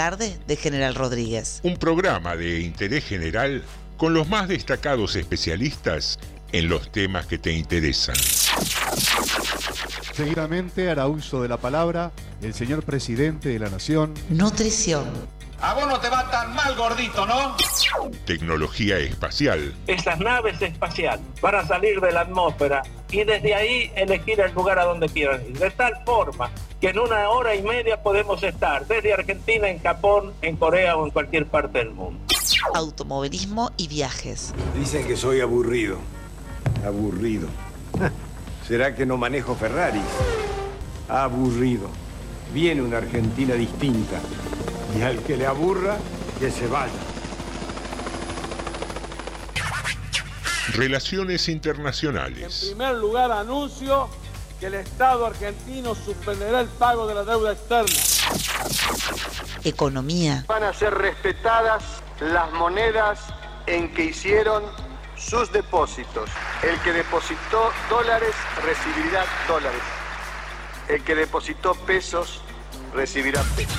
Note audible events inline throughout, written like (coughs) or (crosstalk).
Tarde de General Rodríguez. Un programa de interés general con los más destacados especialistas en los temas que te interesan. Seguidamente hará uso de la palabra el señor presidente de la Nación. Nutrición. A vos no te va tan mal, gordito, ¿no? Tecnología espacial. Estas naves espaciales van a salir de la atmósfera y desde ahí elegir el lugar a donde quieran ir. De tal forma que en una hora y media podemos estar desde Argentina, en Japón, en Corea o en cualquier parte del mundo. Automovilismo y viajes. Dicen que soy aburrido. Aburrido. (laughs) ¿Será que no manejo Ferrari? Aburrido. Viene una Argentina distinta. Y al que le aburra, que se vaya. Relaciones internacionales. En primer lugar, anuncio que el Estado argentino suspenderá el pago de la deuda externa. Economía. Van a ser respetadas las monedas en que hicieron sus depósitos. El que depositó dólares recibirá dólares. El que depositó pesos recibirá pesos.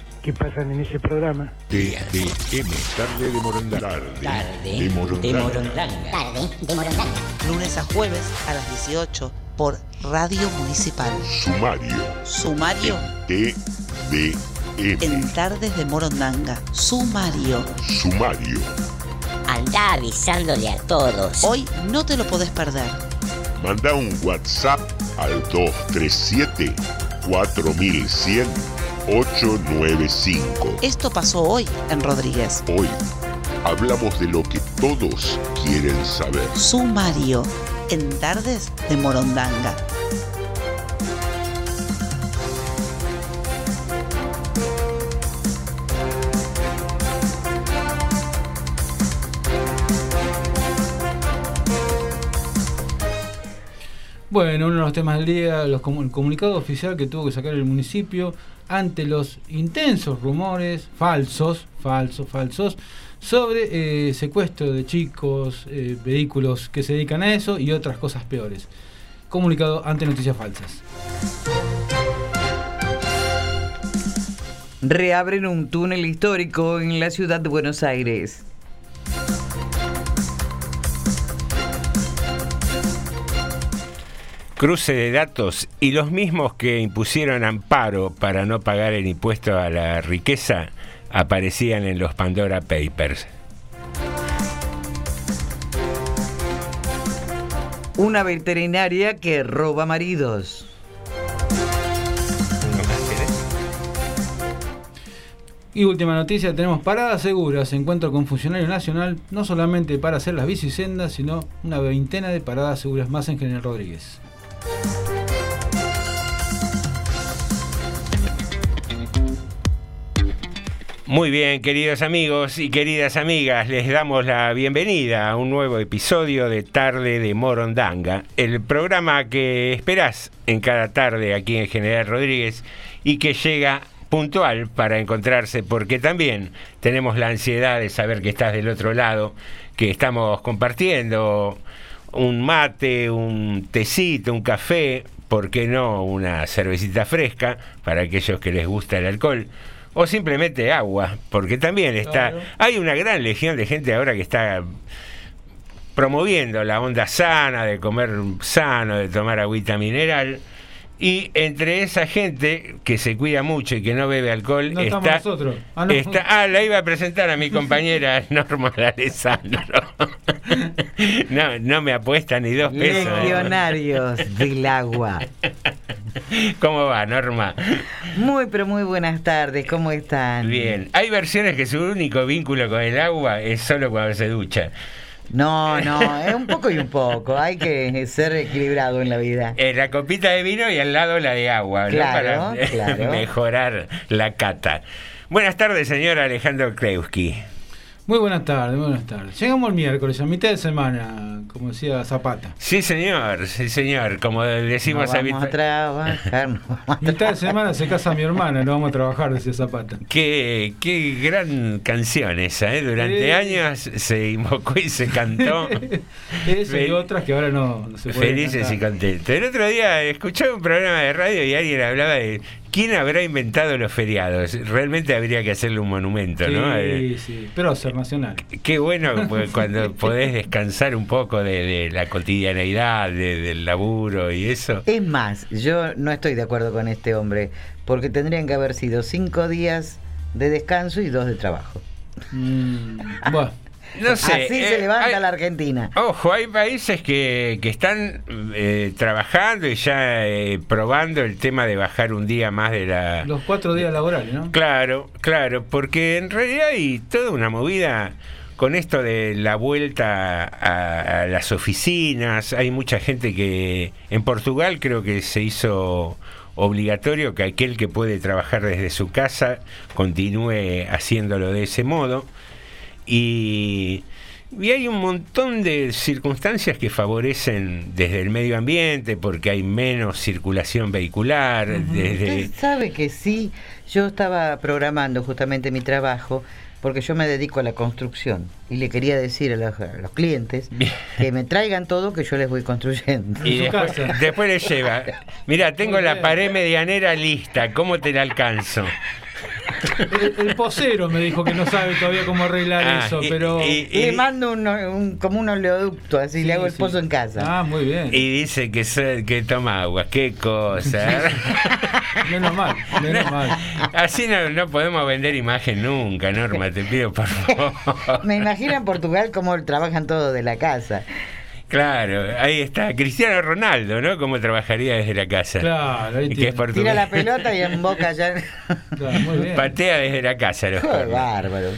que pasan en ese programa. TDM, tarde de Morondanga. Tarde, tarde de Morondanga. De Morondanga. Tarde de Morondanga. Lunes a jueves a las 18 por Radio Municipal. Sumario. Sumario. TDM. En Tardes de Morondanga. Sumario. Sumario. Anda avisándole a todos. Hoy no te lo podés perder. Manda un WhatsApp al 237 4100 895. Esto pasó hoy en Rodríguez. Hoy hablamos de lo que todos quieren saber. Sumario en Tardes de Morondanga. Bueno, uno de los temas del día, los el comunicado oficial que tuvo que sacar el municipio ante los intensos rumores falsos, falsos, falsos, sobre eh, secuestro de chicos, eh, vehículos que se dedican a eso y otras cosas peores. Comunicado ante noticias falsas. Reabren un túnel histórico en la ciudad de Buenos Aires. Cruce de datos y los mismos que impusieron amparo para no pagar el impuesto a la riqueza aparecían en los Pandora Papers. Una veterinaria que roba maridos. Y última noticia, tenemos parada segura, se encuentra con funcionario nacional, no solamente para hacer las bicisendas, sino una veintena de paradas seguras más en General Rodríguez. Muy bien, queridos amigos y queridas amigas, les damos la bienvenida a un nuevo episodio de Tarde de Morondanga, el programa que esperás en cada tarde aquí en General Rodríguez y que llega puntual para encontrarse, porque también tenemos la ansiedad de saber que estás del otro lado, que estamos compartiendo un mate, un tecito, un café, ¿por qué no una cervecita fresca para aquellos que les gusta el alcohol? o simplemente agua, porque también está, hay una gran legión de gente ahora que está promoviendo la onda sana, de comer sano, de tomar agüita mineral, Y entre esa gente que se cuida mucho y que no bebe alcohol, No estamos está, nosotros. Ah, no. está- ah, la iba a presentar a mi compañera (laughs) Norma Alessandro. (laughs) no, no me apuesta ni dos pesos. ¿eh? Legionarios del agua. ¿Cómo va, Norma? Muy, pero muy buenas tardes. ¿Cómo están? Bien. Hay versiones que su único vínculo con el agua es solo cuando se ducha. No, no, es un poco y un poco. Hay que ser equilibrado en la vida. Eh, la copita de vino y al lado la de agua, ¿no? Claro, Para claro. (laughs) mejorar la cata. Buenas tardes, señor Alejandro Kreuski. Muy buenas tardes, muy buenas tardes. Llegamos el miércoles, a mitad de semana, como decía Zapata. Sí, señor, sí, señor. Como decimos No vamos a habitual- trabajar. no vamos a (laughs) Mitad de semana se casa mi hermana, no vamos a trabajar, decía Zapata. Qué, qué gran canción esa, ¿eh? Durante años se invocó y se cantó. (laughs) Eso y otras que ahora no, no se pueden Felices y contentos. El otro día escuché un programa de radio y alguien hablaba de quién habrá inventado los feriados. Realmente habría que hacerle un monumento, ¿no? Eh, Sí, sí, pero ser nacional. Qué bueno pues, cuando (laughs) podés descansar un poco de, de la cotidianeidad, de- del laburo y eso. Es más, yo no estoy de acuerdo con este hombre, porque tendrían que haber sido cinco días de descanso y dos de trabajo. Mm, (laughs) bueno, No sé. Así eh, se levanta hay- la Argentina. Ojo, hay países que, que están eh, trabajando y ya eh, probando el tema de bajar un día más de la... los cuatro días laborales, ¿no? Claro, claro, porque en realidad hay toda una movida con esto de la vuelta a, a las oficinas. Hay mucha gente que en Portugal creo que se hizo obligatorio que aquel que puede trabajar desde su casa continúe haciéndolo de ese modo. Y, y hay un montón de circunstancias que favorecen desde el medio ambiente, porque hay menos circulación vehicular, desde... Usted sabe que sí, yo estaba programando justamente mi trabajo porque yo me dedico a la construcción y le quería decir a los, a los clientes que me traigan todo que yo les voy construyendo. Y después, después le lleva. Mira, tengo la pared medianera lista, ¿cómo te la alcanzo? El, el posero me dijo que no sabe todavía cómo arreglar Ah, eso, y- pero... y- Le mando un, un- como un oleoducto, así le hago el pozo en casa. Ah, muy bien. Y dice que, se- que toma agua, qué cosa. Menos mal, menos mal. Así no, no podemos vender imagen nunca, Norma, te pido por favor. Me imagino en Portugal cómo trabajan todos de la casa. Claro, ahí está. Cristiano Ronaldo, ¿no? ¿Cómo trabajaría desde la casa? Claro, ahí que es. Tira la pelota y en boca ya. (laughs) Claro, muy bien. Patea desde la casa. los bárbaro.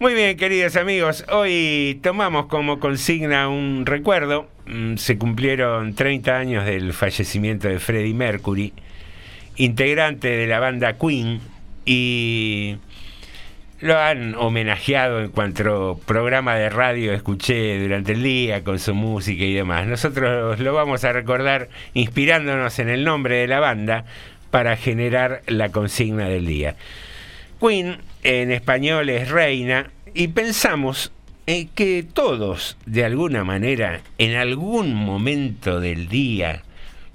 Muy bien, queridos amigos, hoy tomamos como consigna un recuerdo. Mm, Se cumplieron 30 años del fallecimiento de Freddie Mercury, integrante de la banda Queen, y lo han homenajeado en cuanto programa de radio escuché durante el día con su música y demás. Nosotros lo vamos a recordar inspirándonos en el nombre de la banda para generar la consigna del día. Queen en español es reina y pensamos en que todos, de alguna manera, en algún momento del día,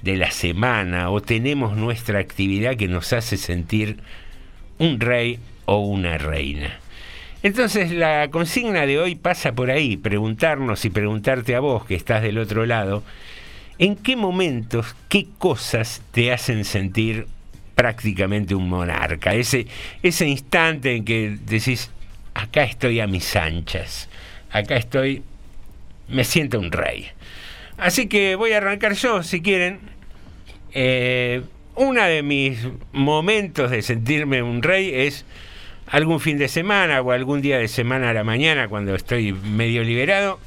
de la semana, o tenemos nuestra actividad que nos hace sentir un rey o una reina. Entonces la consigna de hoy pasa por ahí, preguntarnos y preguntarte a vos que estás del otro lado, ¿en qué momentos, qué cosas te hacen sentir prácticamente un monarca? Ese, ese instante en que decís, acá estoy a mis anchas, acá estoy, me siento un rey. Así que voy a arrancar yo, si quieren. Eh, uno de mis momentos de sentirme un rey es algún fin de semana o algún día de semana a la mañana cuando estoy medio liberado,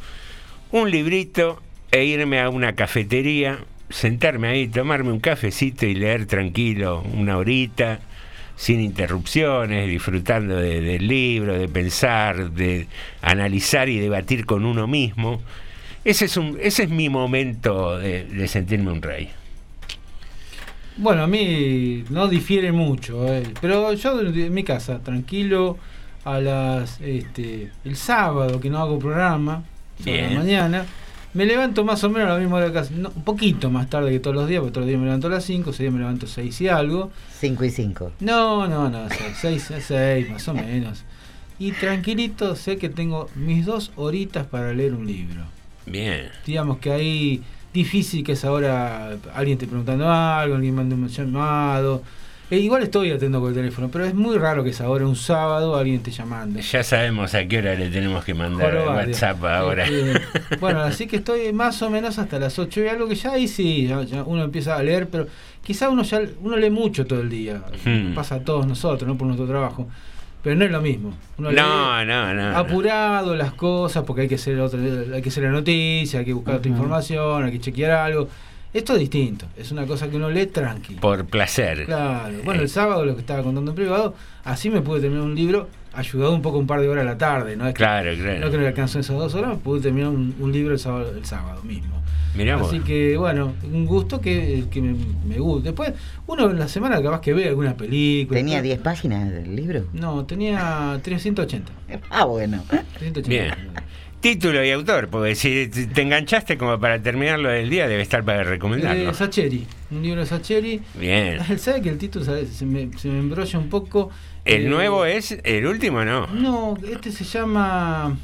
un librito e irme a una cafetería, sentarme ahí, tomarme un cafecito y leer tranquilo una horita, sin interrupciones, disfrutando de- del libro, de pensar, de analizar y debatir con uno mismo. Ese es, un, ese es mi momento de, de sentirme un rey. Bueno, a mí no difiere mucho, eh, pero yo en mi casa, tranquilo, a las este, el sábado que no hago programa, a la mañana, me levanto más o menos a la misma hora de casa, no, un poquito más tarde que todos los días, porque todos los días me levanto a las 5, ese día me levanto 6 y algo. 5 y 5. No, no, no, 6 a 6 más o menos. Y tranquilito sé que tengo mis dos horitas para leer un libro. Bien. Digamos que ahí difícil que es ahora alguien te preguntando algo, alguien manda un llamado. Eh, igual estoy atento con el teléfono, pero es muy raro que es ahora un sábado alguien te llamando. Ya sabemos a qué hora le tenemos que mandar WhatsApp ahora. (laughs) Bueno, así que estoy más o menos hasta las 8 y algo que ya ahí sí, ya- ya uno empieza a leer, pero quizá uno ya uno lee mucho todo el día. Hmm. Pasa a todos nosotros, no por nuestro trabajo. Pero no es lo mismo. Uno lee No, no, no. no. apurado las cosas porque hay que hacer otra, hay que hacer la noticia, hay que buscar otra información, hay que chequear algo. Esto es distinto, es una cosa que uno lee tranquilo. Por placer. Claro. Bueno, el sábado lo que estaba contando en privado, así me pude terminar un libro, ayudado un poco un par de horas a la tarde, ¿no? Es que- Claro, claro. No que no alcanzó esas dos horas, pude terminar un, un libro el sábado, el sábado mismo. Así que, bueno, un gusto que, que me, me guste. Después, uno en la semana capaz que ve algunas películas. ¿Tenía ¿no? 10 páginas del libro? No, tenía 380. Ah, bueno. 380. Bien. Título y autor, porque si te enganchaste como para terminarlo del día, debe estar para recomendarlo. Eh, Sacheri, un libro de Sacheri. Bien. Él sabe que el título ¿sabe? Se, me, se me embrolla un poco. ¿El Eh, nuevo es el último no? No, este se llama.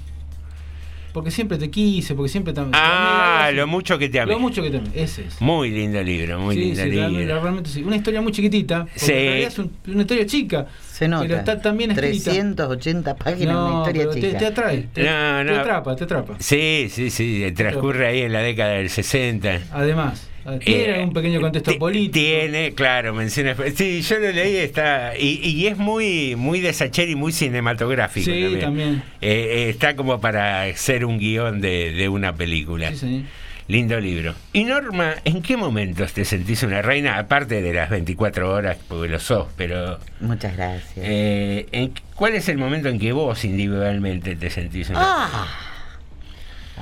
Porque siempre te quise, porque siempre te. te Ah, amé, lo mucho que te amé. Lo mucho que te amé, ese es. Muy lindo libro, muy sí, lindo sí, libro. realmente, realmente sí. Una historia muy chiquitita. porque Sí. en realidad es un- una historia chica. Se nota. Pero está tan bien escrita. 380 páginas, No, una historia pero te, chica. te atrae. Te, No, te no. atrapa, te atrapa. Sí, sí, sí, transcurre ahí en la década del 60. Además, tiene Eh, un pequeño contexto ti- político. Tiene, claro, menciona. Sí, yo lo leí, está. Y, y es muy, muy de Sacheri, muy cinematográfico. Sí, también. también. Eh, eh, está como para ser un guion de, de una película. Sí, señor. Lindo libro. Y Norma, ¿en qué momentos te sentís una reina? Aparte de las 24 horas, porque lo sos, pero. Muchas gracias. eh, ¿en- ¿Cuál es el momento en que vos individualmente te sentís una Ah,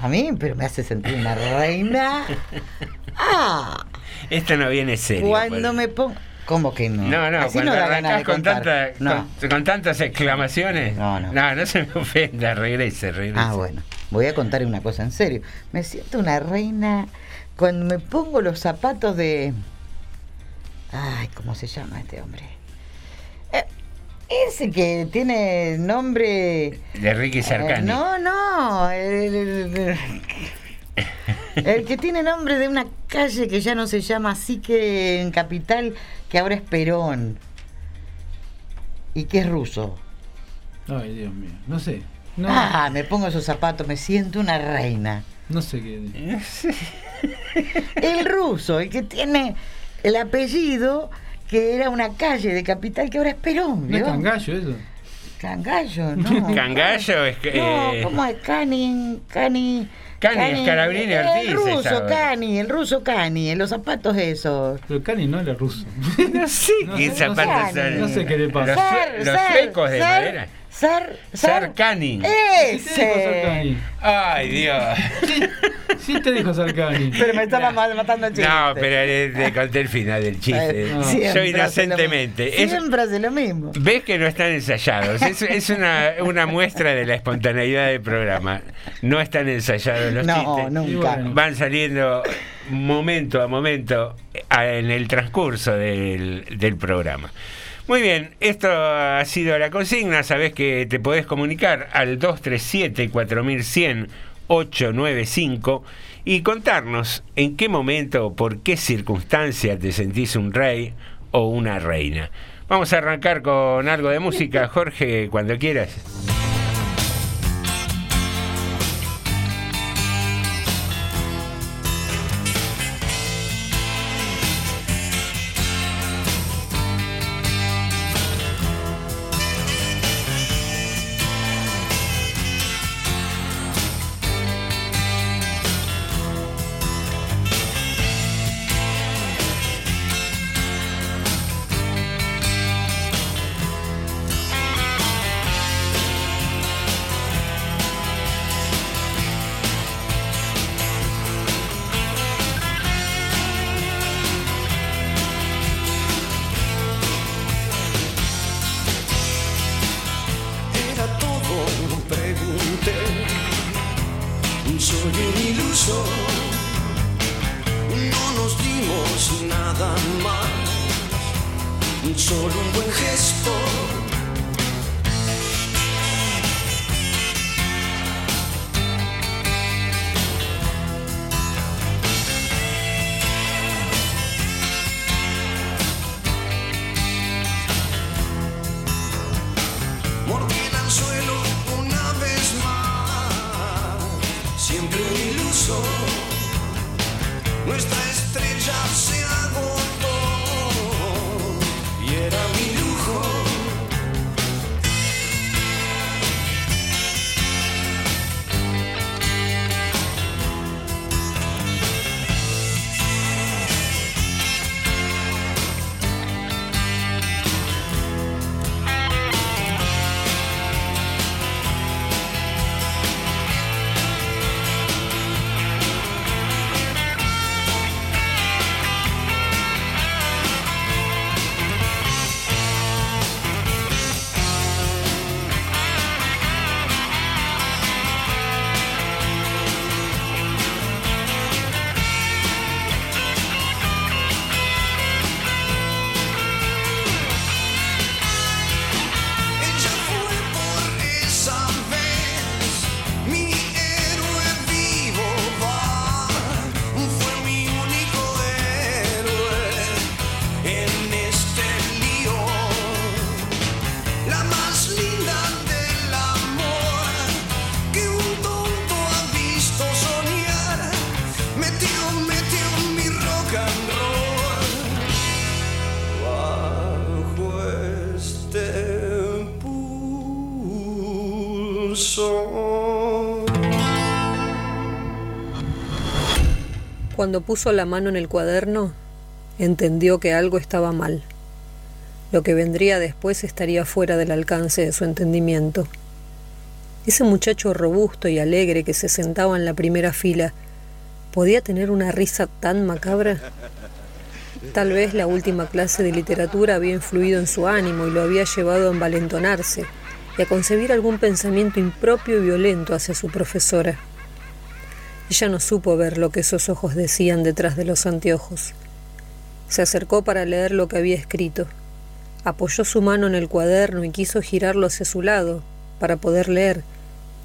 a mí, pero me hace sentir una reina. (laughs) Ah, Esto no viene serio. cuando pues. me pongo. ¿Cómo que no? No, no, Así cuando da ganas de arrancás con, tanta- No. con, con tantas exclamaciones. No, no. No, no se me ofenda, regrese, regrese. Ah, bueno. Voy a contar una cosa en serio. Me siento una reina cuando me pongo los zapatos de. Ay, ¿cómo se llama este hombre? Ese que tiene nombre. De Ricky Sarcani. Eh, no, no. El, el- el que tiene nombre de una calle que ya no se llama así que en Capital, que ahora es Perón. Y que es ruso. Ay, Dios mío. No sé. No, Ah, me pongo esos zapatos, me siento una reina. no sé qué. (laughs) El ruso, el que tiene el apellido que era una calle de Capital que ahora es Perón. ¿No es cangallo eso? Cangallo, (laughs) no. Cangallo es que. No, eh, ¿cómo es? Cani, Cani. Cani, Ortiz El es ruso. Cani, el ruso Cani, en los zapatos esos. Pero Cani no era ruso. (laughs) No sé No qué zapatos son. no sé qué le pasa. Los, Sar, suecos de Sar, madera. Sar, Sar. Sarcani. Ese. Ay, Dios. Sí, sí te dijo Sarcani. Pero me estaba ma- matando el chiste. No, pero le, le conté el final del chiste. Eh, No. siempre Yo hace inocentemente. Es- Siempre hace lo mismo. Ves que no están ensayados. Es, es una, una muestra de la espontaneidad del programa. No están ensayados los No, chistes. nunca. Y bueno. Van saliendo momento a momento a- en el transcurso del, del programa. Muy bien, esto ha sido la consigna. Sabes que te podés comunicar al 237-4100-895 y contarnos en qué momento o por qué circunstancia te sentís un rey o una reina. Vamos a arrancar con algo de música, Jorge, cuando quieras. Cuando puso la mano en el cuaderno, entendió que algo estaba mal. Lo que vendría después estaría fuera del alcance de su entendimiento. Ese muchacho robusto y alegre que se sentaba en la primera fila, ¿podía tener una risa tan macabra? Tal vez la última clase de literatura había influido en su ánimo y lo había llevado a envalentonarse y a concebir algún pensamiento impropio y violento hacia su profesora. Ella no supo ver lo que esos ojos decían detrás de los anteojos. Se acercó para leer lo que había escrito. Apoyó su mano en el cuaderno y quiso girarlo hacia su lado para poder leer,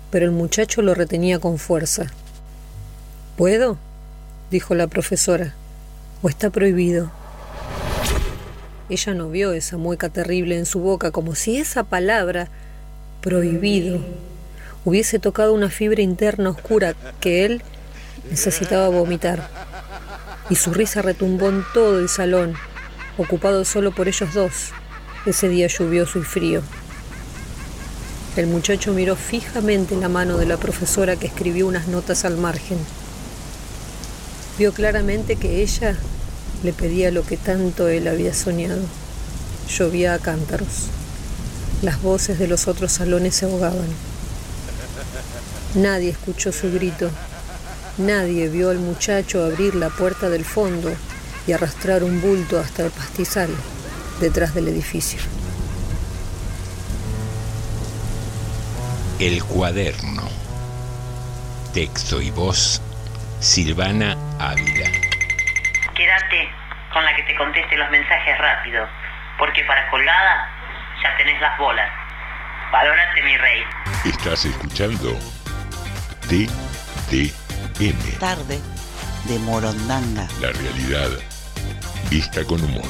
pero el muchacho lo retenía con fuerza. ¿Puedo? dijo la profesora. ¿O está prohibido? Ella no vio esa mueca terrible en su boca, como si esa palabra, prohibido, hubiese tocado una fibra interna oscura que él necesitaba vomitar. Y su risa retumbó en todo el salón, ocupado solo por ellos dos, ese día lluvioso y frío. El muchacho miró fijamente la mano de la profesora que escribió unas notas al margen. Vio claramente que ella le pedía lo que tanto él había soñado. Llovía a cántaros. Las voces de los otros salones se ahogaban. Nadie escuchó su grito. Nadie vio al muchacho abrir la puerta del fondo y arrastrar un bulto hasta el pastizal detrás del edificio. El cuaderno. Texto y voz, Silvana Ávila. Quédate con la que te conteste los mensajes rápido, porque para colgada ya tenés las bolas. Valórate, mi rey. Estás escuchando Tarde de Morondanga. la realidad vista con humor.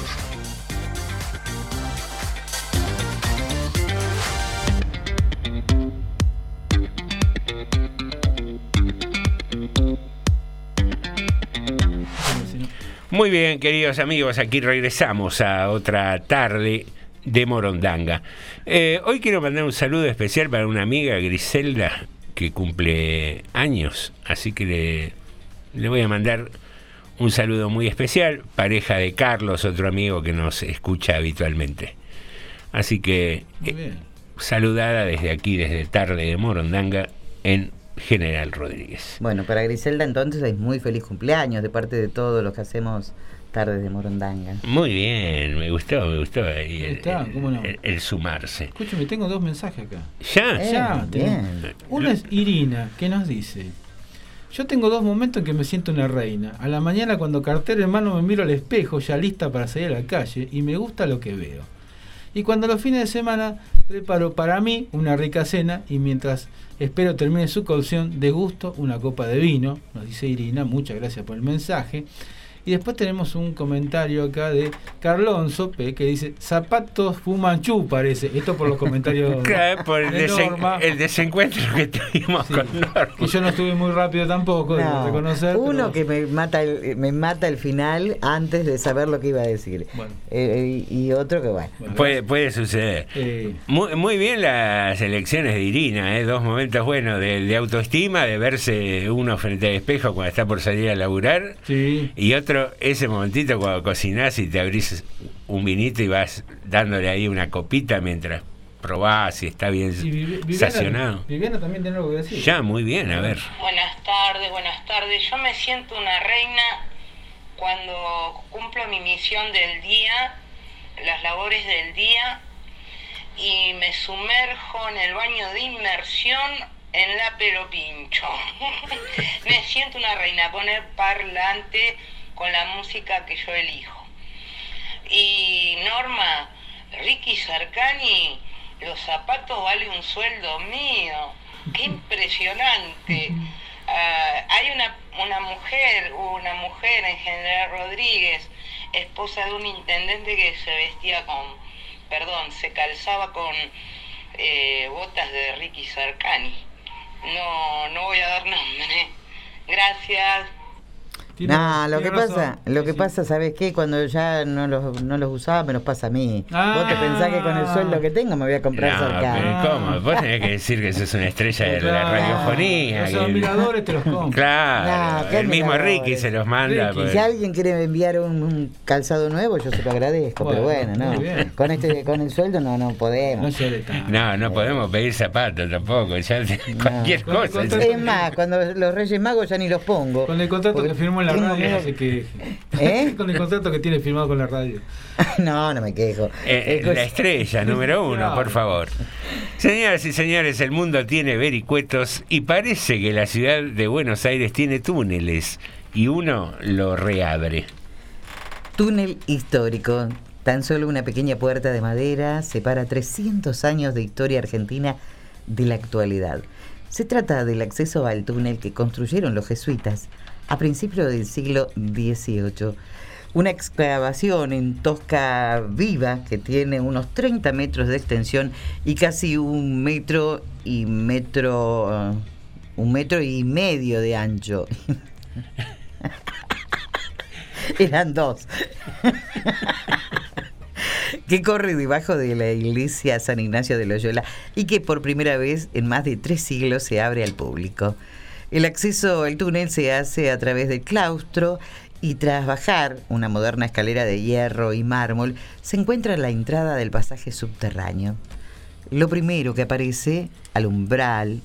Muy bien, queridos amigos, aquí regresamos a otra tarde de Morondanga. Eh, hoy quiero mandar un saludo especial para una amiga, Griselda, que cumple años, así que le, le voy a mandar un saludo muy especial, pareja de Carlos, otro amigo que nos escucha habitualmente. Así que eh, saludada desde aquí, desde Tarde de Morondanga, en General Rodríguez. Bueno, para Griselda entonces es muy feliz cumpleaños de parte de todos los que hacemos tardes de Morondanga. Muy bien, me gustó, me gustó ahí el, está, el- ¿cómo no? el- el sumarse. Escúchame, tengo dos mensajes acá. ¿Ya? ya. Eh, tengo- bien. Uno es Irina, que nos dice: Yo tengo dos momentos en que me siento una reina. A la mañana, cuando cartera en mano, me miro al espejo, ya lista para salir a la calle, y me gusta lo que veo. Y cuando los fines de semana preparo para mí una rica cena, y mientras espero termine su cocción, degusto una copa de vino, nos dice Irina, muchas gracias por el mensaje. Y después tenemos un comentario acá de Carlonso P que dice zapatos fumanchú parece. Esto por los comentarios (laughs) Claro, por el, de desen- Norma. el desencuentro que tuvimos con Norma. Y yo no estuve muy rápido tampoco, No, reconocer. uno pero- que me mata el, me mata el final antes de saber lo que iba a decir. Eh, y otro que bueno. Puede, puede suceder. Eh, Muy, muy bien las elecciones de Irina, ¿eh? dos momentos buenos de, de autoestima, de verse uno frente al espejo cuando está por salir a laburar, y otro ese momentito cuando cocinás y te abrís un vinito y vas dándole ahí una copita mientras probás si está bien Viviana, sacionado. Viviana también tiene algo que decir. Ya, muy bien, a ver. Buenas tardes, buenas tardes. Yo me siento una reina cuando cumplo mi misión del día, las labores del día, y me sumerjo en el baño de inmersión en la pelo pincho. (laughs) me siento una reina, poner parlante con la música que yo elijo. Y Norma, Ricky Sarcani, los zapatos vale un sueldo mío. Qué impresionante. Ah, hay una, una mujer, una mujer en General Rodríguez, esposa de un intendente que se vestía con, perdón, se calzaba con eh, botas de Ricky Sarcani. No, no voy a dar nombre. Gracias. No, lo que pasa, lo que pasa, ¿sabes qué? Cuando ya no los, no los usaba, me los pasa a mí. Vos te pensás que con el sueldo que tengo me voy a comprar No, pero ¿cómo? Vos tenés que decir que sos una estrella de la radiofonía. Los que- admiradores te los (laughs) compran. Claro, No, el mismo. Ricky se los manda. Si pues. alguien quiere enviar un, un calzado nuevo, yo se lo agradezco, pero Bueno, no. bien. Con este, con el sueldo no, no podemos. No, no podemos pedir zapatos tampoco, ya cualquier cosa. Es más, cuando los Reyes Magos ya ni los pongo. Con el contrato Porque que firmó en la tengo radio, miedo- así que. ¿Eh? (laughs) Con el contrato que tiene firmado con la radio. (laughs) No, no me quejo. Eh, Es cosa- la estrella número uno, por favor. Señoras y señores, el mundo tiene vericuetos y parece que la ciudad de Buenos Aires tiene túneles y uno lo reabre. Túnel histórico. Tan solo una pequeña puerta de madera separa 300 años de historia argentina de la actualidad. Se trata del acceso al túnel que construyeron los jesuitas a principios del siglo XVIII. Una excavación en tosca viva que tiene unos 30 metros de extensión y casi un metro y metro, eh, un metro y medio de ancho. (laughs) Eran dos. (laughs) que corre debajo de la iglesia San Ignacio de Loyola y que por primera vez en más de tres siglos se abre al público. El acceso al túnel se hace a través del claustro y tras bajar una moderna escalera de hierro y mármol se encuentra la entrada del pasaje subterráneo. Lo primero que aparece al umbral,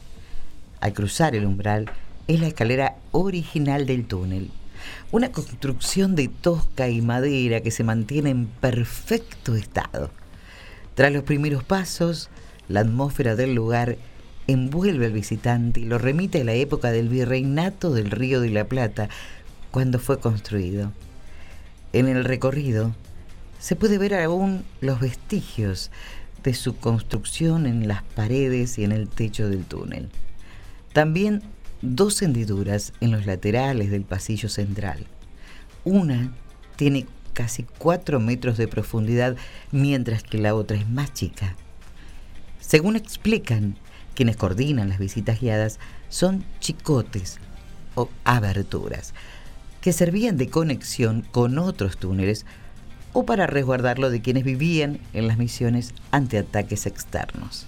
al cruzar el umbral, es la escalera original del túnel. Una construcción de tosca y madera que se mantiene en perfecto estado. Tras los primeros pasos, la atmósfera del lugar envuelve al visitante y lo remite a la época del virreinato del Río de la Plata, cuando fue construido. En el recorrido se puede ver aún los vestigios de su construcción en las paredes y en el techo del túnel. También dos hendiduras en los laterales del pasillo central. Una tiene casi 4 metros de profundidad, mientras que la otra es más chica. Según explican quienes coordinan las visitas guiadas, son chicotes o aberturas que servían de conexión con otros túneles o para resguardarlo de quienes vivían en las misiones ante ataques externos.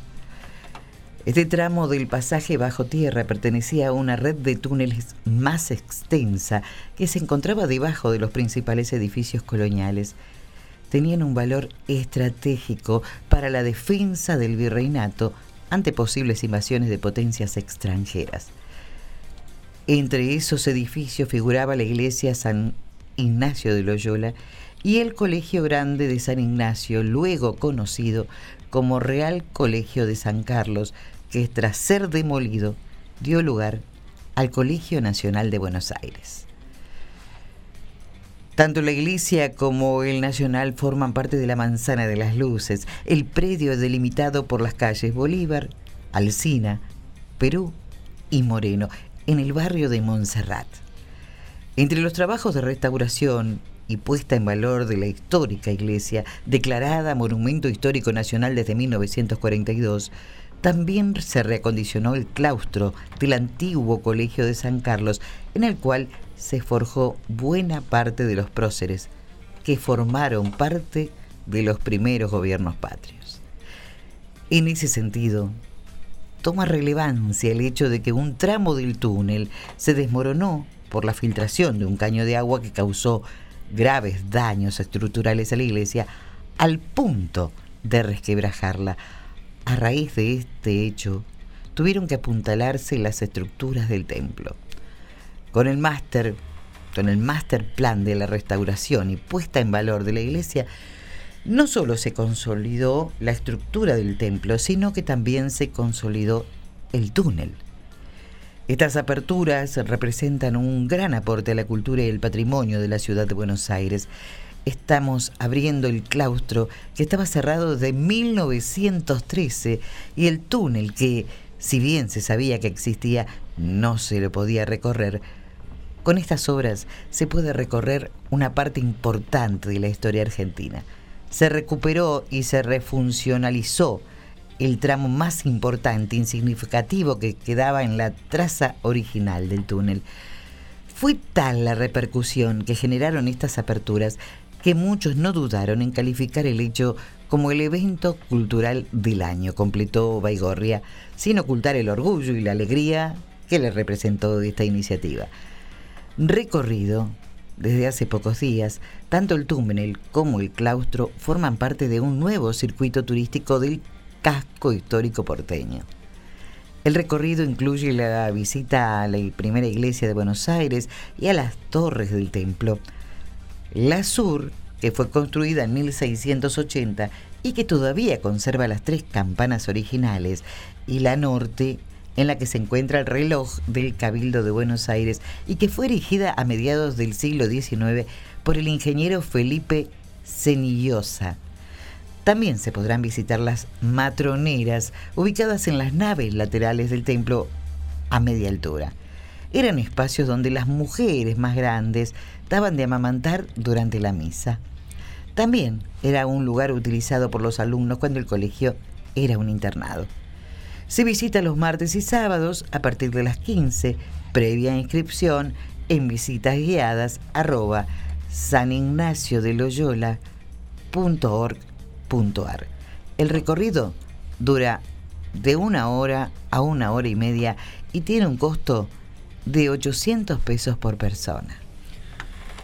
Este tramo del pasaje bajo tierra pertenecía a una red de túneles más extensa que se encontraba debajo de los principales edificios coloniales. Tenían un valor estratégico para la defensa del virreinato ante posibles invasiones de potencias extranjeras. Entre esos edificios figuraba la iglesia San Ignacio de Loyola y el Colegio Grande de San Ignacio, luego conocido como Real Colegio de San Carlos, que tras ser demolido dio lugar al Colegio Nacional de Buenos Aires. Tanto la iglesia como el Nacional forman parte de la Manzana de las Luces, el predio delimitado por las calles Bolívar, Alsina, Perú y Moreno, en el barrio de Montserrat. Entre los trabajos de restauración y puesta en valor de la histórica iglesia, declarada Monumento Histórico Nacional desde 1942, también se reacondicionó el claustro del antiguo Colegio de San Carlos, en el cual se forjó buena parte de los próceres que formaron parte de los primeros gobiernos patrios. En ese sentido, toma relevancia el hecho de que un tramo del túnel se desmoronó por la filtración de un caño de agua que causó graves daños estructurales a la iglesia al punto de resquebrajarla. A raíz de este hecho, tuvieron que apuntalarse las estructuras del templo. Con el máster, con el master plan de la restauración y puesta en valor de la iglesia, no solo se consolidó la estructura del templo, sino que también se consolidó el túnel. Estas aperturas representan un gran aporte a la cultura y el patrimonio de la ciudad de Buenos Aires. Estamos abriendo el claustro que estaba cerrado desde 1913 y el túnel que, si bien se sabía que existía, no se lo podía recorrer. Con estas obras se puede recorrer una parte importante de la historia argentina. Se recuperó y se refuncionalizó el tramo más importante y significativo que quedaba en la traza original del túnel. Fue tal la repercusión que generaron estas aperturas que muchos no dudaron en calificar el hecho como el evento cultural del año, completó Baigorria, sin ocultar el orgullo y la alegría que le representó esta iniciativa. Recorrido desde hace pocos días, tanto el túnel como el claustro forman parte de un nuevo circuito turístico del casco histórico porteño. El recorrido incluye la visita a la primera iglesia de Buenos Aires y a las torres del templo. La sur, que fue construida en 1680 y que todavía conserva las tres campanas originales, y la norte, en la que se encuentra el reloj del Cabildo de Buenos Aires y que fue erigida a mediados del siglo XIX por el ingeniero Felipe Cenillosa. También se podrán visitar las matroneras ubicadas en las naves laterales del templo a media altura. Eran espacios donde las mujeres más grandes daban de amamantar durante la misa. También era un lugar utilizado por los alumnos cuando el colegio era un internado. Se visita los martes y sábados a partir de las 15, previa inscripción en visitas guiadas arroba sanignaciodeloyola.org.ar. El recorrido dura de una hora a una hora y media y tiene un costo de 800 pesos por persona.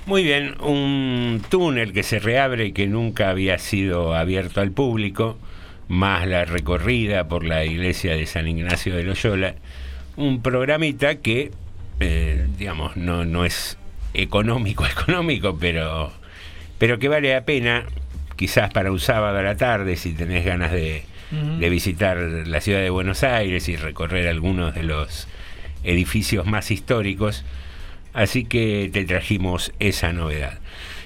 Muy bien, un túnel que se reabre y que nunca había sido abierto al público, más la recorrida por la iglesia de San Ignacio de Loyola, un programita que, eh, digamos, no, no es económico, (laughs) económico, pero, pero que vale la pena, quizás para un sábado a la tarde, si tenés ganas de, de visitar la ciudad de Buenos Aires y recorrer algunos de los edificios más históricos. Así que te trajimos esa novedad.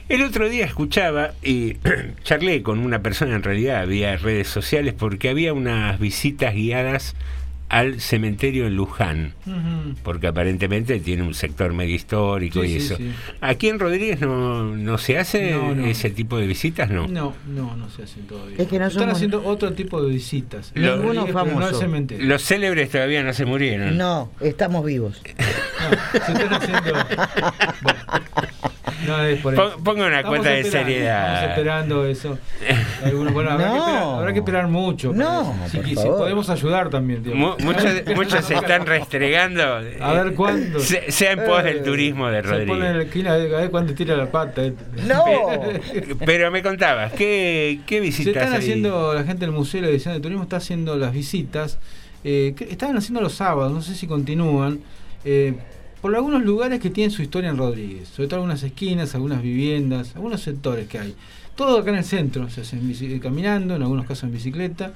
El otro día escuchaba y (clears throat) charlé con una persona en realidad vía redes sociales porque había unas visitas guiadas al cementerio en Luján, porque aparentemente tiene un sector medio histórico Sí, y sí, eso. sí. Aquí en Rodríguez no, no se hace No, no. ese tipo de visitas, ¿no? No, no, no se hacen todavía. Es que no Están somos- haciendo otro tipo de visitas. Lo- Ninguno Ninguno No al famoso. cementerio. Los célebres todavía no se murieron. No, estamos vivos. (laughs) Se están haciendo. Bueno, (laughs) no es por Pon- eso. ponga una Estamos cuota de seriedad. Estamos esperando eso. Algunos- bueno, habrá, No. que esperar, habrá que esperar mucho. No, si, por si favor. podemos ayudar también. tío. Mu- (laughs) muchos, muchos se están restregando. A ver cuándo. Se- sea en pos del Eh, turismo de Se pone en Rodríguez. la esquina a ver cuándo tira la pata. eh. No. Pero me contabas, ¿qué, qué Se visitas están ahí? haciendo, la gente del Museo de la Edición de Turismo está haciendo las visitas. eh, estaban haciendo los sábados, no sé si continúan. eh, por algunos lugares que tienen su historia en Rodríguez. Sobre todo algunas esquinas, algunas viviendas, algunos sectores que hay. Todo acá en el centro, se hace en bici- caminando, en algunos casos en bicicleta.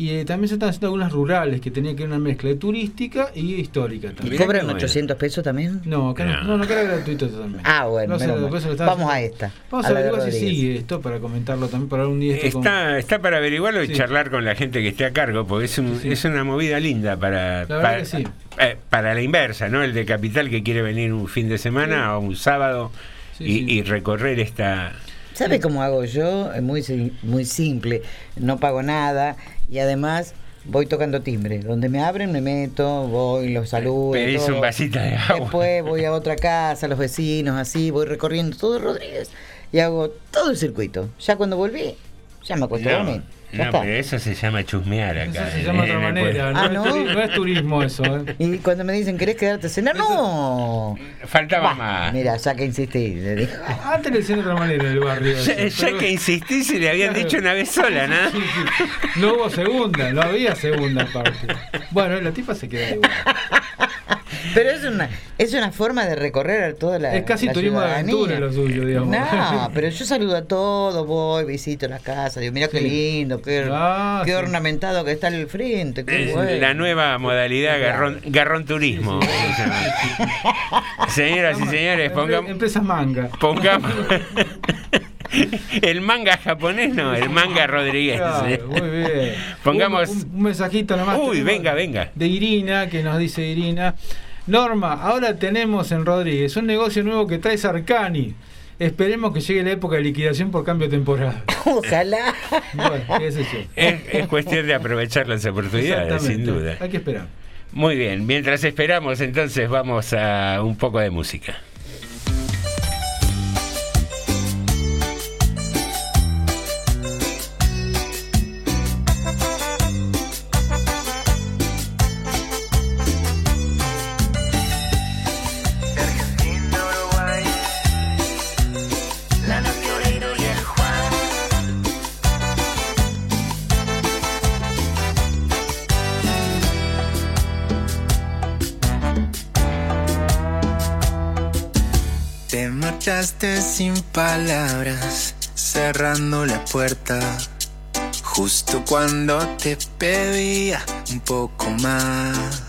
Y eh, también se están haciendo algunas rurales que tenían que ver una mezcla de turística y histórica ¿Y también. cobran 800 pesos también? No, acá no, no, no, acá era gratuito totalmente. Ah, bueno, No menos Vamos a esta. Vamos a a la averiguar si sigue esto para comentarlo también, para un día esto con- Está, está para averiguarlo y Sí. charlar con la gente que esté a cargo, porque es, un- es una movida linda para, verdad para, que sí. eh, para la inversa, ¿no? El de Capital que quiere venir un fin de semana o un sábado Sí, y, sí. y recorrer esta... ¿Sabe cómo hago yo? Es muy, muy simple. No pago nada y además voy tocando timbre. Donde me abren me meto, voy, los saludo. Pedís todo. un vasito de agua. Después voy a otra casa, los vecinos, así, voy recorriendo todo Rodríguez y hago todo el circuito. Ya cuando volví, ya me acuesto No, no, está. pero eso se llama chusmear acá. Eso se llama de otra en el manera, no, Ah, es ¿no? es turismo eso. ¿eh? Y cuando me dicen, ¿querés quedarte a cenar? ¡No! Faltaba Bah, más. Mira, ya que insistí, le digo. Antes le decían de otra manera el barrio. Ya, eso, ya pero- que insistí, se le habían Claro. dicho una vez sola, ¿no? Sí, sí. No hubo segunda, no había segunda parte. Bueno, la tipa se queda igual. Pero es una, es una forma de recorrer toda la. Es casi la turismo de aventura lo suyo, digamos. No, pero yo saludo a todos, voy, visito las casas, digo, mira qué Sí. lindo, qué, Ah, qué sí. ornamentado que está al frente, qué Es bueno. la nueva modalidad garrón, garrón turismo. Señoras y señores, pongamos, Empresas manga. pongamos (laughs) el manga japonés, no, el manga Rodríguez. Claro, muy bien. Pongamos. Un, un- un mensajito nomás. Uy, venga, venga. De Irina, que nos dice Irina. Norma, ahora tenemos en Rodríguez un negocio nuevo que trae Sarcani. Esperemos que llegue la época de liquidación por cambio de temporada. (laughs) Ojalá. Bueno, qué sé yo. Es, es cuestión de aprovechar las oportunidades, sin duda. Hay que esperar. Muy bien, mientras esperamos, entonces vamos a un poco de música. Palabras, cerrando la puerta. Justo cuando te pedía un poco más.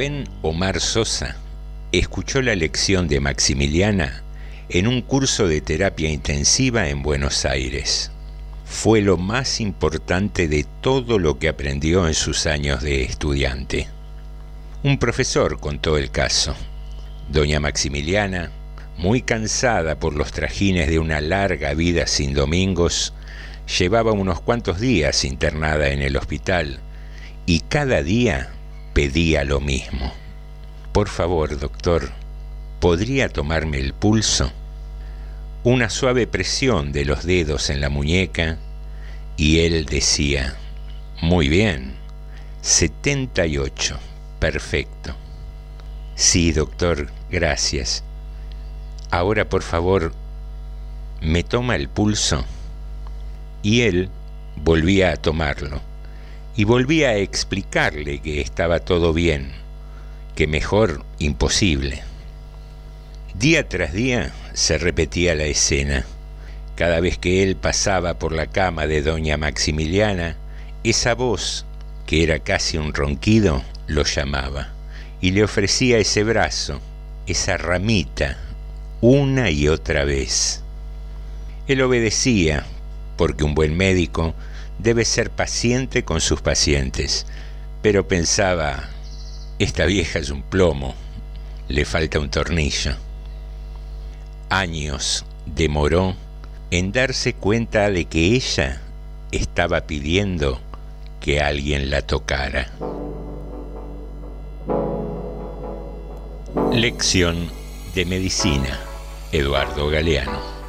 Rubén Omar Sosa escuchó la lección de Maximiliana en un curso de terapia intensiva en Buenos Aires. Fue lo más importante de todo lo que aprendió en sus años de estudiante. Un profesor contó el caso. Doña Maximiliana, muy cansada por los trajines de una larga vida sin domingos, llevaba unos cuantos días internada en el hospital y cada día pedía lo mismo. Por favor, doctor, ¿podría tomarme el pulso? Una suave presión de los dedos en la muñeca y él decía, muy bien, 78, perfecto. Sí, doctor, gracias. Ahora, por favor, ¿me toma el pulso? Y él volvía a tomarlo y volvía a explicarle que estaba todo bien, que mejor imposible. Día tras día se repetía la escena. Cada vez que él pasaba por la cama de doña Maximiliana, esa voz, que era casi un ronquido, lo llamaba y le ofrecía ese brazo, esa ramita, una y otra vez. Él obedecía, porque un buen médico debe ser paciente con sus pacientes, pero pensaba, esta vieja es un plomo, le falta un tornillo. Años demoró en darse cuenta de que ella estaba pidiendo que alguien la tocara. Lección de Medicina, Eduardo Galeano.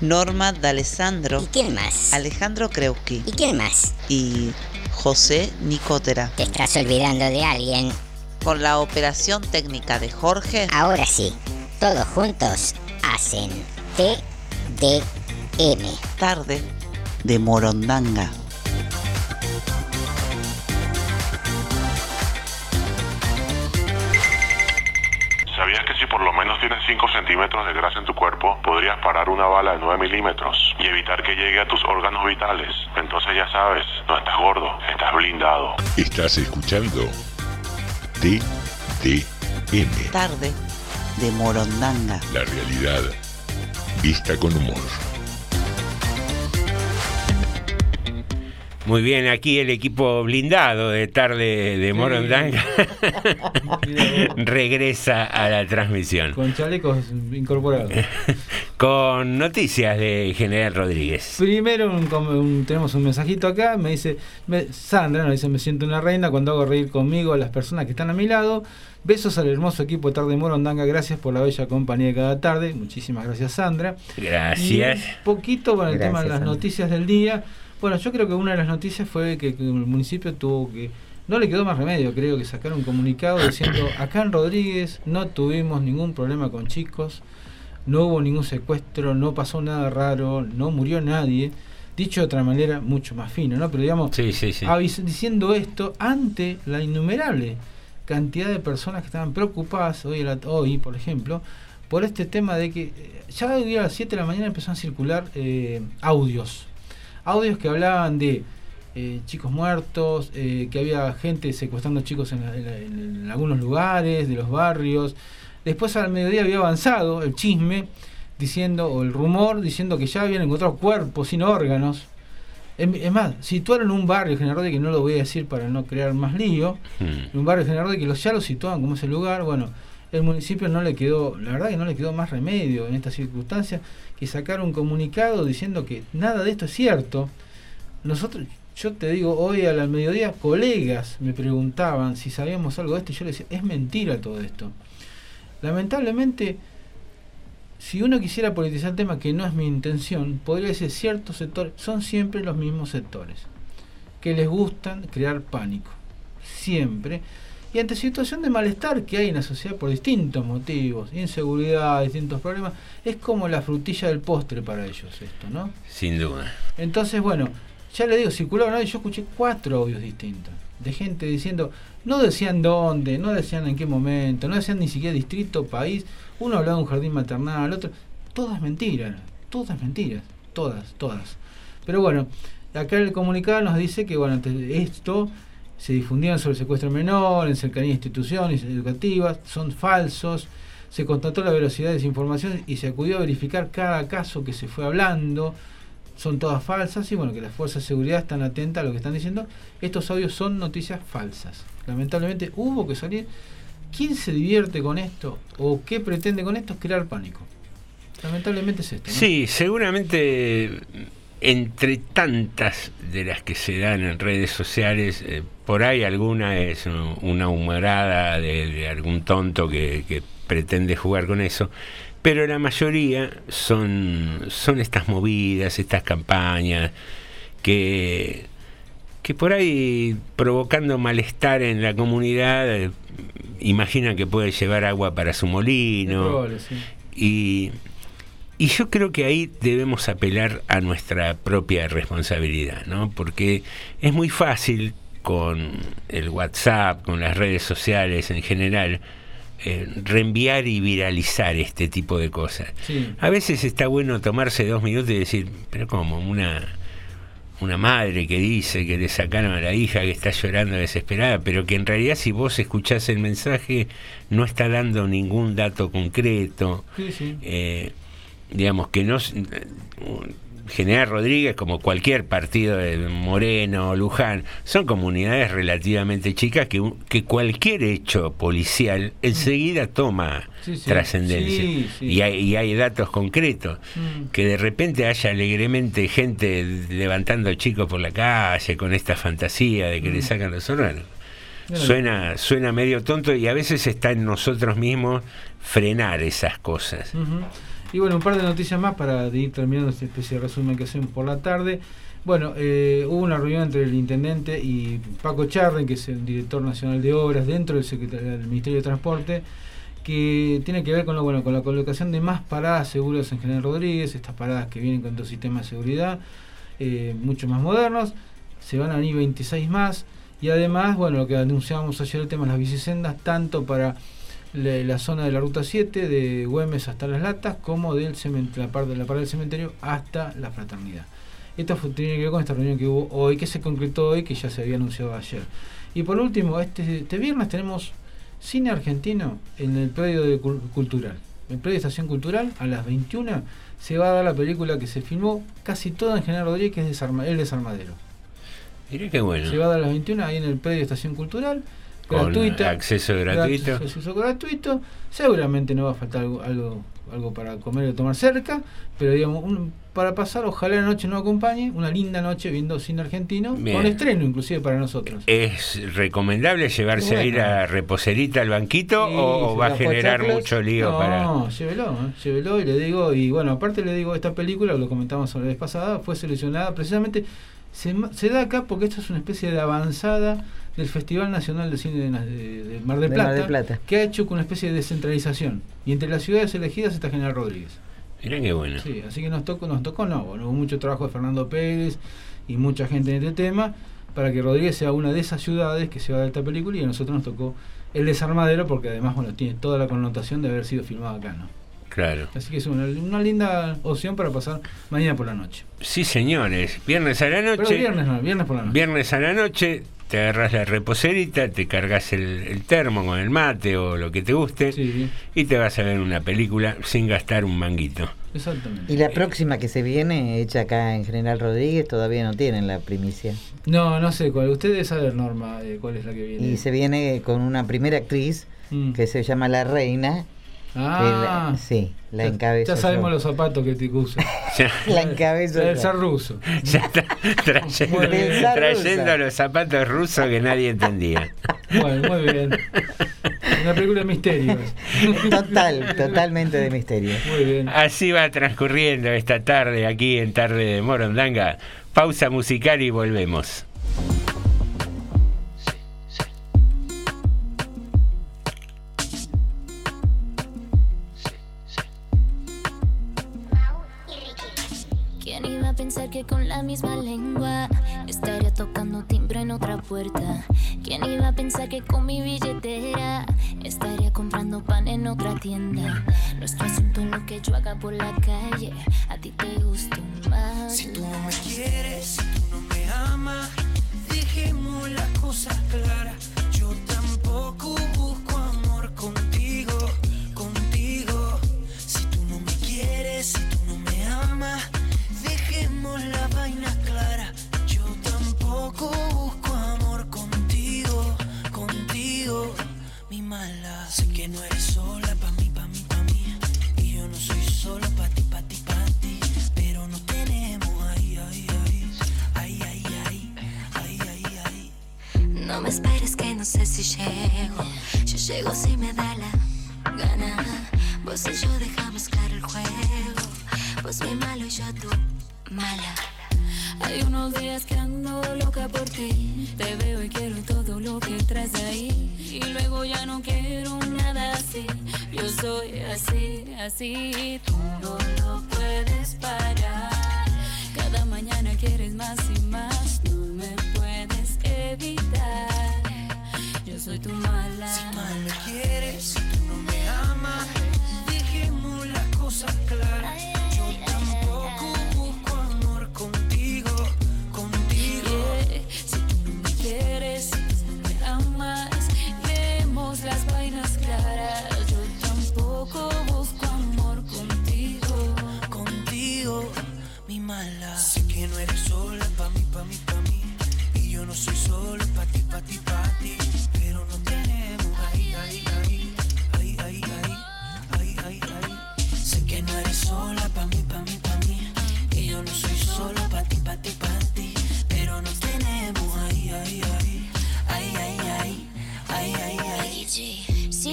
Norma D'Alessandro. ¿Y quién más? Alejandro Kreuski. ¿Y quién más? Y José Nicotera. Te estás olvidando de alguien. Con la operación técnica de Jorge. Ahora sí, todos juntos hacen TDM. Tarde de Morondanga. Por lo menos tienes 5 centímetros de grasa en tu cuerpo, podrías parar una bala de 9 milímetros y evitar que llegue a tus órganos vitales? Entonces ya sabes, no estás gordo, estás blindado. Estás escuchando TDM. Tarde de Morondanga. La realidad vista con humor. Muy bien, aquí el equipo blindado de tarde de Morondanga regresa a la transmisión. Con chalecos incorporados. Con noticias de General Rodríguez. Primero un- un- tenemos un mensajito acá, me dice, me- Sandra nos dice, me siento una reina cuando hago reír conmigo a las personas que están a mi lado. Besos al hermoso equipo de Tarde de Morondanga, gracias por la bella compañía de cada tarde. Muchísimas gracias Sandra. Gracias. Y un poquito con el tema de las Sandra. noticias del día. Bueno, yo creo que una de las noticias fue que, que el municipio tuvo que... No le quedó más remedio, creo que sacar un comunicado diciendo, (coughs) acá en Rodríguez no tuvimos ningún problema con chicos, no hubo ningún secuestro, no pasó nada raro, no murió nadie. Dicho de otra manera, mucho más fino, ¿no? Pero digamos, Sí, sí, sí. avis- diciendo esto ante la innumerable cantidad de personas que estaban preocupadas hoy, la- hoy por ejemplo, por este tema de que eh, ya hoy a las 7 de la mañana empezaron a circular eh, audios. Audios que hablaban de eh, chicos muertos, eh, que había gente secuestrando chicos en, la- en la- en algunos lugares, de los barrios. Después al mediodía había avanzado el chisme diciendo, o el rumor diciendo que ya habían encontrado cuerpos sin órganos. Es es más, situaron un barrio, General Rodríguez, que no lo voy a decir para no crear más lío, un barrio General Rodríguez que los, ya lo situaban como ese lugar, bueno, el municipio no le quedó, la verdad que no le quedó más remedio en estas circunstancias que sacar un comunicado diciendo que nada de esto es cierto. Nosotros, yo te digo, hoy a la mediodía colegas me preguntaban si sabíamos algo de esto y yo les decía, es mentira todo esto. Lamentablemente, si uno quisiera politizar el tema, que no es mi intención, podría decir ciertos sectores, son siempre los mismos sectores, que les gustan crear pánico, siempre. Y ante situación de malestar que hay en la sociedad por distintos motivos, inseguridad, distintos problemas, es como la frutilla del postre para ellos esto, ¿no? Sin duda. Entonces, bueno, ya le digo, circularon hoy, yo escuché cuatro audios distintos de gente diciendo, no decían dónde, no decían en qué momento, no decían ni siquiera distrito, país, uno hablaba de un jardín maternal, otro, todas mentiras, todas mentiras, todas, todas. Pero bueno, acá el comunicado nos dice que bueno, esto se difundían sobre el secuestro menor en cercanía a instituciones educativas, son falsos, se constató la velocidad de esa información y se acudió a verificar cada caso que se fue hablando, son todas falsas y bueno, que las fuerzas de seguridad están atentas a lo que están diciendo. Estos audios son noticias falsas. Lamentablemente hubo que salir. ¿Quién se divierte con esto o qué pretende con esto? Es crear pánico. Lamentablemente es esto. Sí, seguramente entre tantas de las que se dan en redes sociales, eh, por ahí alguna es un- una humorada de, de algún tonto que, que pretende jugar con eso, pero la mayoría son, son estas movidas, estas campañas que, que por ahí provocando malestar en la comunidad, eh, imaginan que puede llevar agua para su molino. probable, sí. Y, y yo creo que ahí debemos apelar a nuestra propia responsabilidad, ¿no? Porque es muy fácil con el WhatsApp, con las redes sociales en general, eh, reenviar y viralizar este tipo de cosas. Sí. A veces está bueno tomarse dos minutos y decir, pero como una una madre que dice que le sacaron a la hija que está llorando desesperada, pero que en realidad si vos escuchás el mensaje no está dando ningún dato concreto. Sí, sí. Eh, digamos que no General Rodríguez como cualquier partido de Moreno o Luján son comunidades relativamente chicas que, que cualquier hecho policial enseguida toma Sí, sí. trascendencia Sí. Y, hay, y hay datos concretos Mm. que de repente haya alegremente gente levantando chicos por la calle con esta fantasía de que le Mm. sacan los órganos suena suena medio tonto y a veces está en nosotros mismos frenar esas cosas. Y bueno, un par de noticias más para ir terminando esta especie de resumen que hacemos por la tarde. Bueno, eh, hubo una reunión entre el intendente y Paco Charren, que es el director nacional de obras dentro del, Ministerio de Transporte, que tiene que ver con, lo, bueno, con la colocación de más paradas seguras en General Rodríguez, estas paradas que vienen con dos sistemas de seguridad eh, mucho más modernos, se van a venir 26 más, y además, bueno, lo que anunciábamos ayer, el tema de las bicisendas, tanto para la, la zona de la ruta 7 de Güemes hasta Las Latas como del la parte de la parte del cementerio hasta la fraternidad. Esto fue- tiene que ver con esta reunión que hubo hoy, que se concretó hoy, que ya se había anunciado ayer. Y por último, este, este viernes tenemos cine argentino en el predio de Cul- cultural. En el predio de Estación Cultural, a las 21, se va a dar la película que se filmó casi toda en General Rodríguez, que es Desarma- El Desarmadero. Mirá qué bueno. Se va a dar a las 21 ahí en el predio de Estación Cultural. Con gratuita. acceso gratuito. Acceso gratuito. Seguramente no va a faltar algo, algo, algo para comer o tomar cerca. Pero digamos, un- para pasar, ojalá la noche nos acompañe. Una linda noche viendo cine argentino. Bien. Con estreno inclusive para nosotros. ¿Es recomendable llevarse Bueno. ahí la reposerita al banquito Sí, o, va a generar mucho lío no, para.? llévelo, ¿eh? llévelo y le digo, y bueno, aparte le digo, esta película, lo comentamos la vez pasada, fue seleccionada precisamente, se, se da acá porque esto es una especie de avanzada del Festival Nacional de Cine de, de- de Mar del De Plata, Mar del Plata. que ha hecho con una especie de descentralización. Y entre las ciudades elegidas está General Rodríguez. Mirá qué bueno. Sí, así que nos tocó, nos tocó no, bueno, hubo mucho trabajo de Fernando Pérez y mucha gente en este tema para que Rodríguez sea una de esas ciudades que se va a dar esta película y a nosotros nos tocó el desarmadero porque además bueno tiene toda la connotación de haber sido filmado acá, ¿no? Claro. Así que es una, una linda opción para pasar mañana por la noche. Sí, señores. Viernes a la noche. Pero viernes no, viernes por la noche. Viernes a la noche, te agarras la reposerita, te cargas el, el termo con el mate o lo que te guste y te vas a ver una película sin gastar un manguito. Exactamente. Y la próxima que se viene, hecha acá en General Rodríguez, todavía no tienen la primicia. No, no sé cuál. Usted debe saber, Norma, eh, cuál es la que viene. Y se viene con una primera actriz Mm. que se llama La Reina. Ah. la- sí, la Ya- encabeza. Ya sabemos yo. los zapatos que te usa. (laughs) (laughs) La encabeza El zar ruso. (laughs) Ya está trayendo los zapatos rusos que nadie entendía. Bueno, muy bien. Una película de misterios. Total, totalmente de misterio. Muy bien. Así va transcurriendo esta tarde aquí en Tarde de Morondanga. Pausa musical y volvemos. Pensar que con la misma lengua estaría tocando timbre en otra puerta? ¿Quién iba a pensar que con mi billetera estaría comprando pan en otra tienda? Nuestro asunto es lo que yo haga por la calle. A ti te gusta más. Si tú no me quieres, si tú no me amas, dejemos las cosas claras.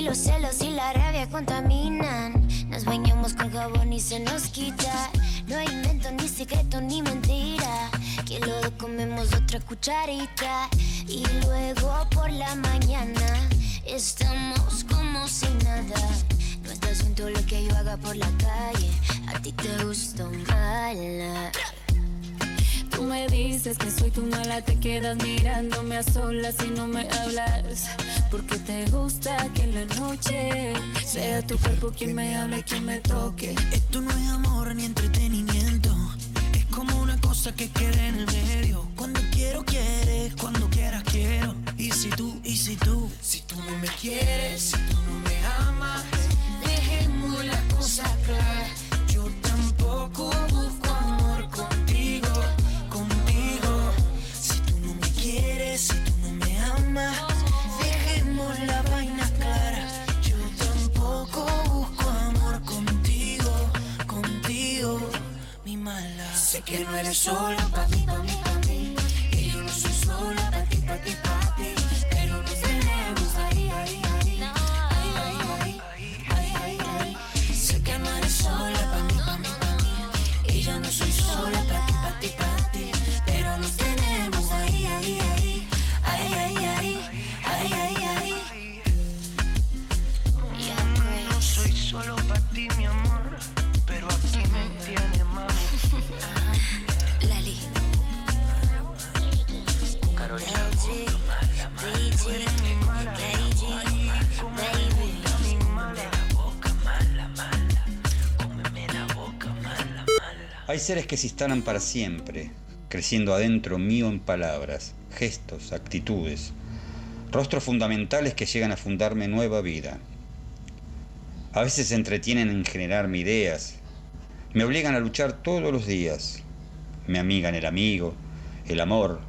Los celos y la rabia contaminan, nos bañamos con jabón y se nos quita. No hay invento, ni secreto, ni mentira. Que lo comemos otra cucharita. Y luego por la mañana estamos como si nada. No es asunto lo que yo haga por la calle. A ti te gusta mala. Tú me dices que soy tu mala, te quedas mirándome a solas y no me hablas. Porque te gusta que en la noche sea tu cuerpo quien me hable, quien me toque. Esto no es amor ni entretenimiento. Es como una cosa que queda en el medio. Cuando quiero, quieres. Cuando quieras, quiero. Y si tú, y si tú, si tú no me quieres, si tú no me amas, dejemos las cosas claras. Yo tampoco busco Sé que no eres sola pa' mí, pa' mí, pa' mí. Hay seres que se instalan para siempre, creciendo adentro mío en palabras, gestos, actitudes, rostros fundamentales que llegan a fundarme nueva vida. A veces se entretienen en generarme ideas, me obligan a luchar todos los días, me amigan el amigo, el amor,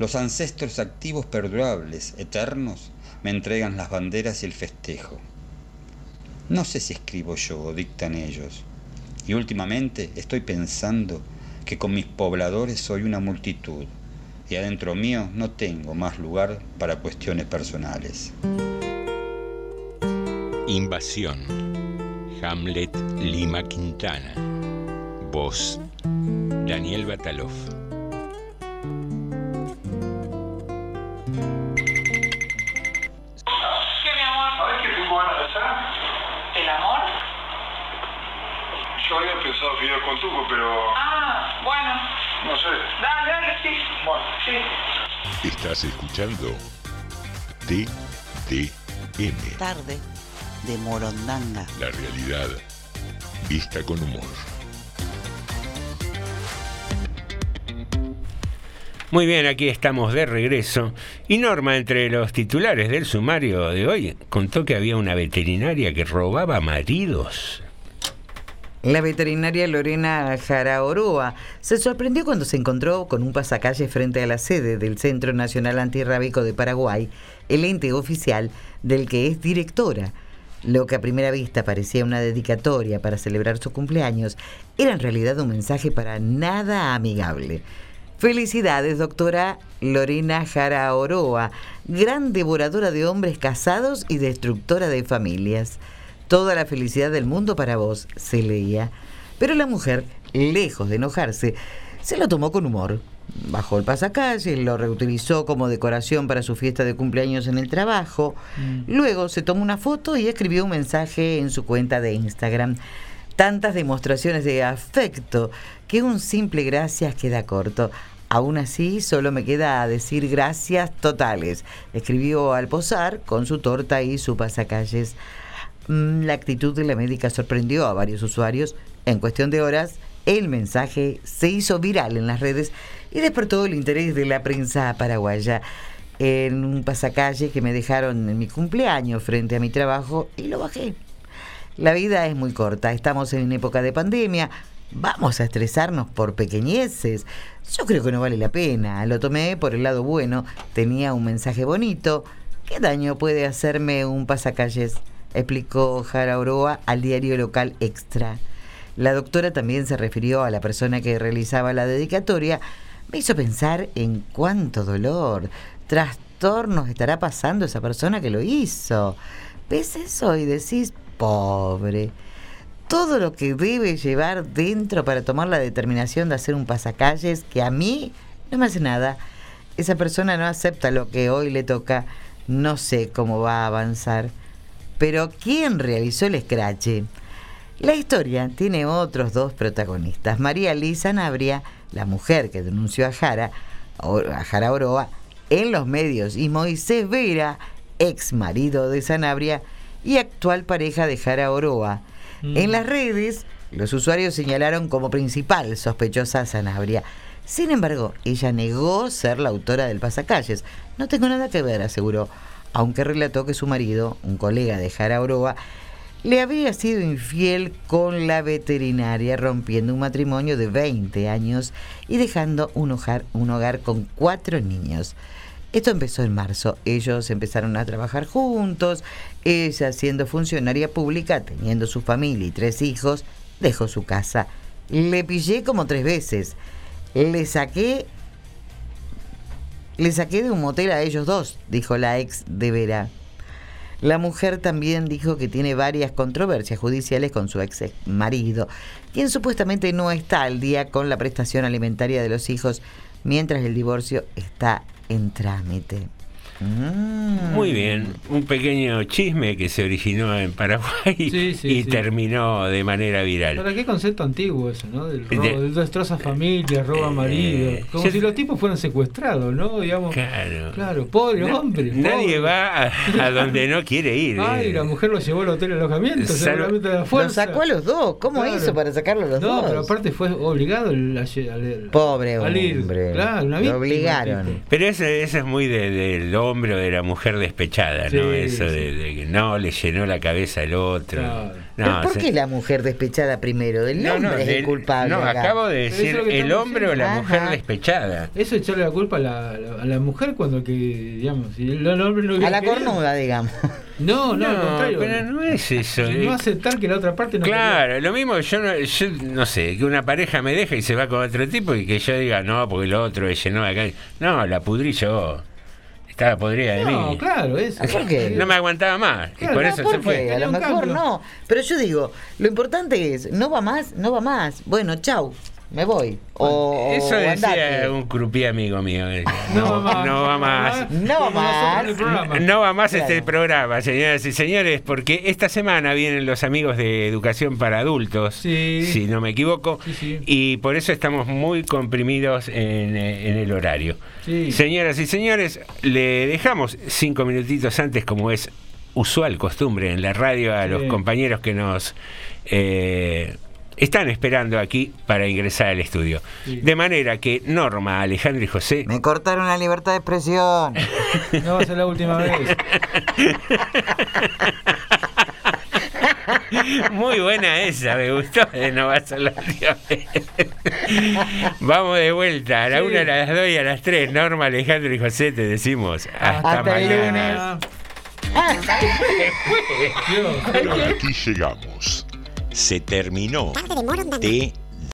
los ancestros activos perdurables, eternos, me entregan las banderas y el festejo. No sé si escribo yo o dictan ellos. Y últimamente estoy pensando que con mis pobladores soy una multitud y adentro mío no tengo más lugar para cuestiones personales. Invasión. Hamlet Lima Quintana. Voz. Daniel Batalov. Yo había pensado medio con Tuco, pero Ah, bueno. no sé. Dale, dale, sí. Bueno, sí. Estás escuchando TDM, Tarde de Morondanga. la realidad vista con humor. Muy bien, aquí estamos de regreso. Y Norma, entre los titulares del sumario de hoy, contó que había una veterinaria que robaba maridos. La veterinaria Lorena Jaraoroa se sorprendió cuando se encontró con un pasacalle frente a la sede del Centro Nacional Antirrábico de Paraguay, el ente oficial del que es directora. Lo que a primera vista parecía una dedicatoria para celebrar su cumpleaños era en realidad un mensaje para nada amigable. Felicidades, doctora Lorena Jaraoroa, gran devoradora de hombres casados y destructora de familias. Toda la felicidad del mundo para vos, se leía. Pero la mujer, lejos de enojarse, se lo tomó con humor. Bajó el pasacalle, lo reutilizó como decoración para su fiesta de cumpleaños en el trabajo. Luego se tomó una foto y escribió un mensaje en su cuenta de Instagram. Tantas demostraciones de afecto que un simple gracias queda corto. Aún así, solo me queda decir gracias totales. Escribió al posar con su torta y su pasacalles. Mm, La actitud de la médica sorprendió a varios usuarios. En cuestión de horas, el mensaje se hizo viral en las redes y despertó el interés de la prensa paraguaya. En un pasacalle que me dejaron en mi cumpleaños frente a mi trabajo y lo bajé. La vida es muy corta, estamos en época de pandemia, vamos a estresarnos por pequeñeces. Yo creo que no vale la pena, lo tomé por el lado bueno, tenía un mensaje bonito. ¿Qué daño puede hacerme un pasacalles? Explicó Jara Oroa al diario local Extra. La doctora también se refirió a la persona que realizaba la dedicatoria. Me hizo pensar en cuánto dolor, trastornos estará pasando esa persona que lo hizo. ¿Ves eso y decís, pobre? Todo lo que debe llevar dentro para tomar la determinación de hacer un pasacalles que a mí no me hace nada. Esa persona no acepta lo que hoy le toca. No sé cómo va a avanzar. Pero ¿quién realizó el escrache? La historia tiene otros dos protagonistas. María Lisa Nabria, la mujer que denunció a Jara, a Jara Oroa, en los medios, y Moisés Vera, ex marido de Sanabria y actual pareja de Jara Oroa. En las redes, los usuarios señalaron como principal sospechosa a Sanabria. Sin embargo, ella negó ser la autora del pasacalles. No tengo nada que ver, aseguró, aunque relató que su marido, un colega de Jara Oroa, le había sido infiel con la veterinaria, rompiendo un matrimonio de 20 años y dejando un hogar, un hogar con cuatro niños. Esto empezó en marzo. Ellos empezaron a trabajar juntos. Ella, siendo funcionaria pública, teniendo su familia y tres hijos, dejó su casa. Le pillé como tres veces. Le saqué. Le saqué de un motel a ellos dos, dijo la ex de Vera. La mujer también dijo que tiene varias controversias judiciales con su ex marido, quien supuestamente no está al día con la prestación alimentaria de los hijos mientras el divorcio está en trámite. Mm. Muy bien, un pequeño chisme que se originó en Paraguay y sí. terminó de manera viral. ¿Para qué concepto antiguo eso, no? Del robo, De- del destroza familias, roba maridos. Como yo- si los tipos fueran secuestrados, ¿no? Digamos. Claro. Claro, pobre Na- hombre. Nadie pobre. va a, a donde no quiere ir. (laughs) Ay, eh. la mujer lo llevó al hotel de alojamiento, Salvo- seguramente de la Lo fuerza. sacó a los dos. ¿Cómo Claro. hizo para sacarlo a los no, dos? pero aparte fue obligado el, al- al- Pobre al ir. hombre. Claro, una Lo obligaron. tipo. Pero eso, eso es muy de- del hombre o de la mujer despechada, ¿no? Sí, eso sí. de, de que no le llenó la cabeza al otro. Claro. ¿Pero No, por se- qué la mujer despechada primero? El No, hombre no, es el culpable. no, acá. acabo de es decir el hombre o la diciendo. mujer Ajá. despechada. Eso echarle la culpa a la, a la- mujer cuando que, digamos, el hombre no A la querido. cornuda, digamos. No, no, al No, contrario. pero no es eso. eh. No aceptar que la otra parte no Claro, lo mismo yo no, yo no sé, que una pareja me deja y se va con otro tipo y que yo diga, no, porque el otro le llenó acá. No, la pudrí yo. Estaba podrida de No, mí. claro, eso. ¿Por qué? No me aguantaba más. Claro, y por no, eso ¿por se qué? fue. A lo mejor cambio. no. Pero yo digo, lo importante es, no va más, no va más. Bueno, chau. Me voy. O, Eso decía andate. un crupí amigo mío. No No, va más. no va más. No va más. este Claro. programa, señoras y señores, porque esta semana vienen los amigos de Educación para Adultos, Sí. si no me equivoco, Sí, sí. y por eso estamos muy comprimidos en, eh, en el horario. Señoras y señores, le dejamos cinco minutitos antes, como es usual costumbre en la radio, a los compañeros que nos eh, están esperando aquí para ingresar al estudio. Sí. De manera que Norma, Alejandro y José Me cortaron la libertad de expresión. (laughs) No va a ser la última vez. Muy buena esa, me gustó. eh, No va a ser la última vez. Vamos de vuelta. A la Sí. una, a las dos y a las tres. Norma, Alejandro y José te decimos hasta, Hasta el mañana. Dios. Hasta aquí llegamos. Se terminó.